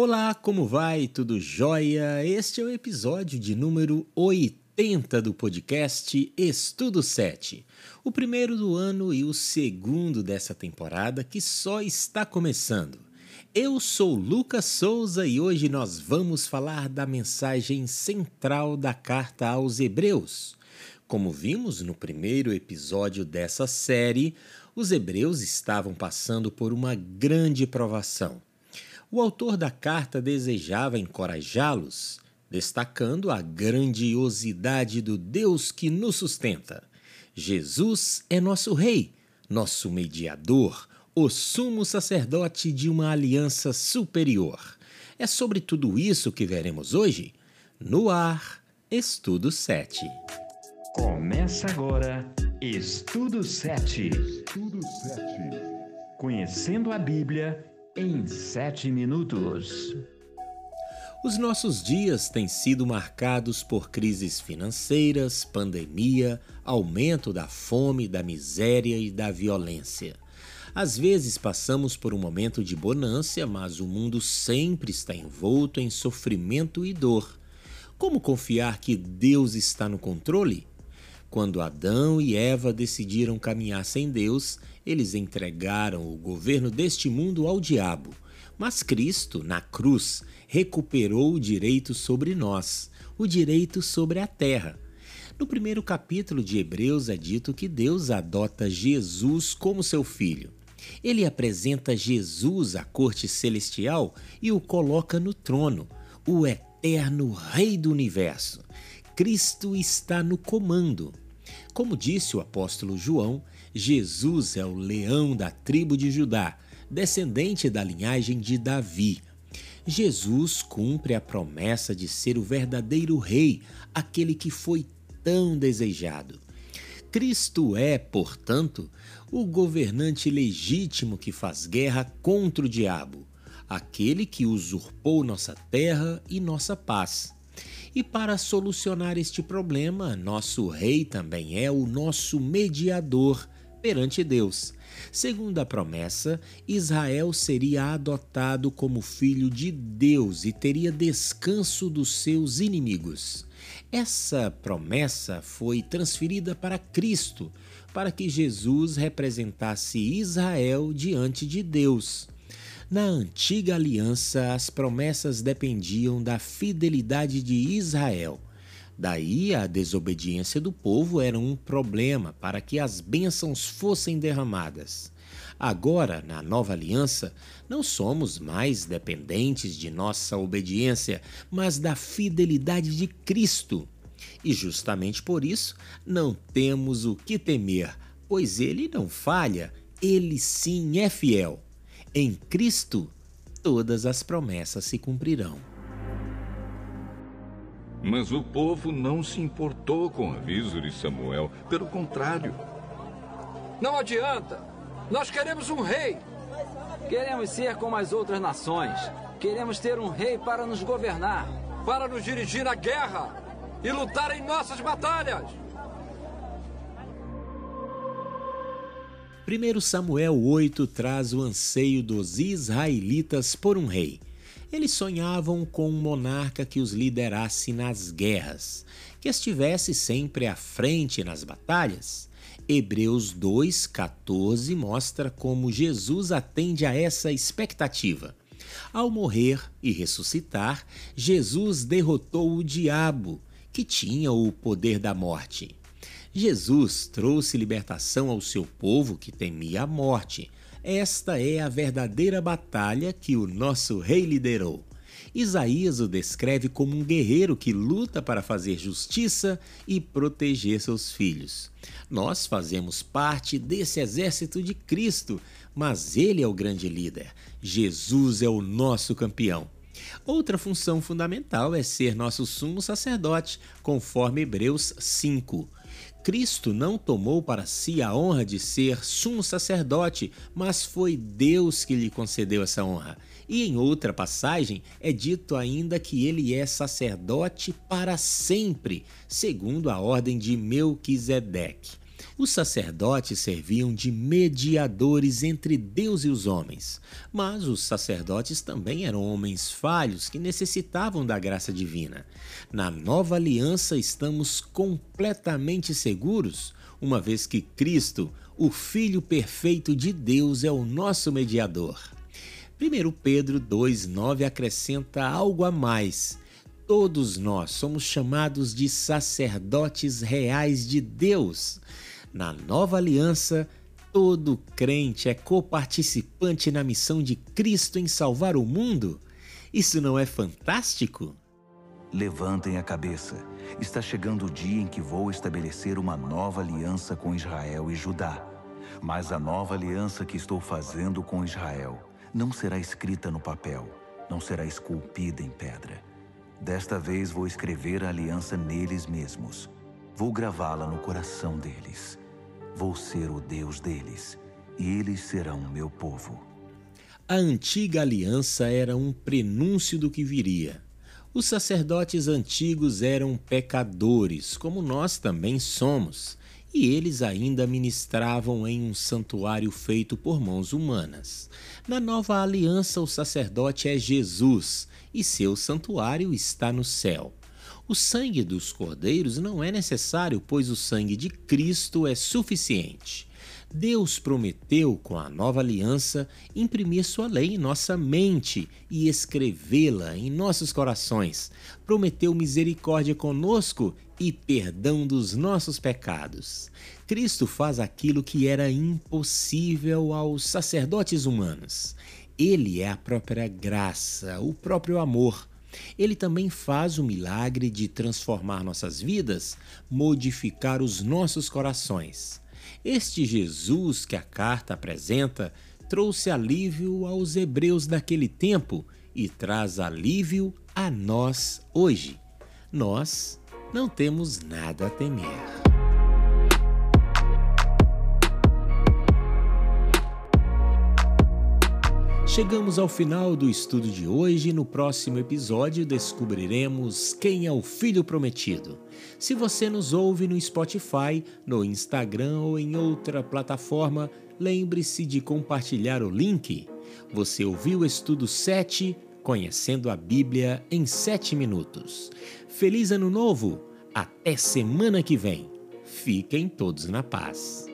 Olá, como vai? Tudo jóia? Este é o episódio de número 80 do podcast Estudo 7. O primeiro do ano e o segundo dessa temporada que só está começando. Eu sou Lucas Souza e hoje nós vamos falar da mensagem central da carta aos Hebreus. Como vimos no primeiro episódio dessa série, os hebreus estavam passando por uma grande provação. O autor da carta desejava encorajá-los, destacando a grandiosidade do Deus que nos sustenta. Jesus é nosso Rei, nosso mediador, o sumo sacerdote de uma aliança superior. É sobre tudo isso que veremos hoje no ar, Estudo 7. Começa agora Estudo 7. Estudo 7. Conhecendo a Bíblia em 7 minutos. Os nossos dias têm sido marcados por crises financeiras, pandemia, aumento da fome, da miséria e da violência. Às vezes passamos por um momento de bonância, mas o mundo sempre está envolto em sofrimento e dor. Como confiar que Deus está no controle? Quando Adão e Eva decidiram caminhar sem Deus, eles entregaram o governo deste mundo ao diabo. Mas Cristo, na cruz, recuperou o direito sobre nós, o direito sobre a terra. No primeiro capítulo de Hebreus é dito que Deus adota Jesus como seu filho. Ele apresenta Jesus à corte celestial e o coloca no trono, o eterno Rei do universo. Cristo está no comando. Como disse o apóstolo João, Jesus é o leão da tribo de Judá, descendente da linhagem de Davi. Jesus cumpre a promessa de ser o verdadeiro rei, aquele que foi tão desejado. Cristo é, portanto, o governante legítimo que faz guerra contra o diabo, aquele que usurpou nossa terra e nossa paz. E para solucionar este problema, nosso rei também é o nosso mediador perante Deus. Segundo a promessa, Israel seria adotado como filho de Deus e teria descanso dos seus inimigos. Essa promessa foi transferida para Cristo, para que Jesus representasse Israel diante de Deus. Na antiga aliança, as promessas dependiam da fidelidade de Israel. Daí a desobediência do povo era um problema para que as bênçãos fossem derramadas. Agora, na nova aliança, não somos mais dependentes de nossa obediência, mas da fidelidade de Cristo. E justamente por isso não temos o que temer, pois ele não falha, ele sim é fiel. Em Cristo, todas as promessas se cumprirão. Mas o povo não se importou com o aviso de Samuel. Pelo contrário. Não adianta! Nós queremos um rei! Queremos ser como as outras nações. Queremos ter um rei para nos governar. Para nos dirigir na guerra e lutar em nossas batalhas. 1 Samuel 8 traz o anseio dos israelitas por um rei. Eles sonhavam com um monarca que os liderasse nas guerras, que estivesse sempre à frente nas batalhas. Hebreus 2,14 mostra como Jesus atende a essa expectativa. Ao morrer e ressuscitar, Jesus derrotou o diabo, que tinha o poder da morte. Jesus trouxe libertação ao seu povo que temia a morte. Esta é a verdadeira batalha que o nosso rei liderou. Isaías o descreve como um guerreiro que luta para fazer justiça e proteger seus filhos. Nós fazemos parte desse exército de Cristo, mas ele é o grande líder. Jesus é o nosso campeão. Outra função fundamental é ser nosso sumo sacerdote, conforme Hebreus 5. Cristo não tomou para si a honra de ser sumo sacerdote, mas foi Deus que lhe concedeu essa honra. E em outra passagem é dito ainda que ele é sacerdote para sempre, segundo a ordem de Melquisedeque. Os sacerdotes serviam de mediadores entre Deus e os homens, mas os sacerdotes também eram homens falhos que necessitavam da graça divina. Na nova aliança estamos completamente seguros, uma vez que Cristo, o Filho perfeito de Deus, é o nosso mediador. 1 Pedro 2,9 acrescenta algo a mais. Todos nós somos chamados de sacerdotes reais de Deus. Na nova aliança, todo crente é coparticipante na missão de Cristo em salvar o mundo. Isso não é fantástico? Levantem a cabeça. Está chegando o dia em que vou estabelecer uma nova aliança com Israel e Judá. Mas a nova aliança que estou fazendo com Israel não será escrita no papel, não será esculpida em pedra. Desta vez vou escrever a aliança neles mesmos. Vou gravá-la no coração deles. Vou ser o Deus deles, e eles serão meu povo. A antiga aliança era um prenúncio do que viria. Os sacerdotes antigos eram pecadores, como nós também somos, e eles ainda ministravam em um santuário feito por mãos humanas. Na nova aliança, o sacerdote é Jesus e seu santuário está no céu. O sangue dos cordeiros não é necessário, pois o sangue de Cristo é suficiente. Deus prometeu, com a nova aliança, imprimir sua lei em nossa mente e escrevê-la em nossos corações. Prometeu misericórdia conosco e perdão dos nossos pecados. Cristo faz aquilo que era impossível aos sacerdotes humanos. Ele é a própria graça, o próprio amor. Ele também faz o milagre de transformar nossas vidas, modificar os nossos corações. Este Jesus que a carta apresenta trouxe alívio aos hebreus daquele tempo e traz alívio a nós hoje. Nós não temos nada a temer. Chegamos ao final do estudo de hoje e no próximo episódio descobriremos quem é o Filho Prometido. Se você nos ouve no Spotify, no Instagram ou em outra plataforma, lembre-se de compartilhar o link. Você ouviu o estudo 7, Conhecendo a Bíblia em 7 minutos. Feliz Ano Novo! Até semana que vem! Fiquem todos na paz.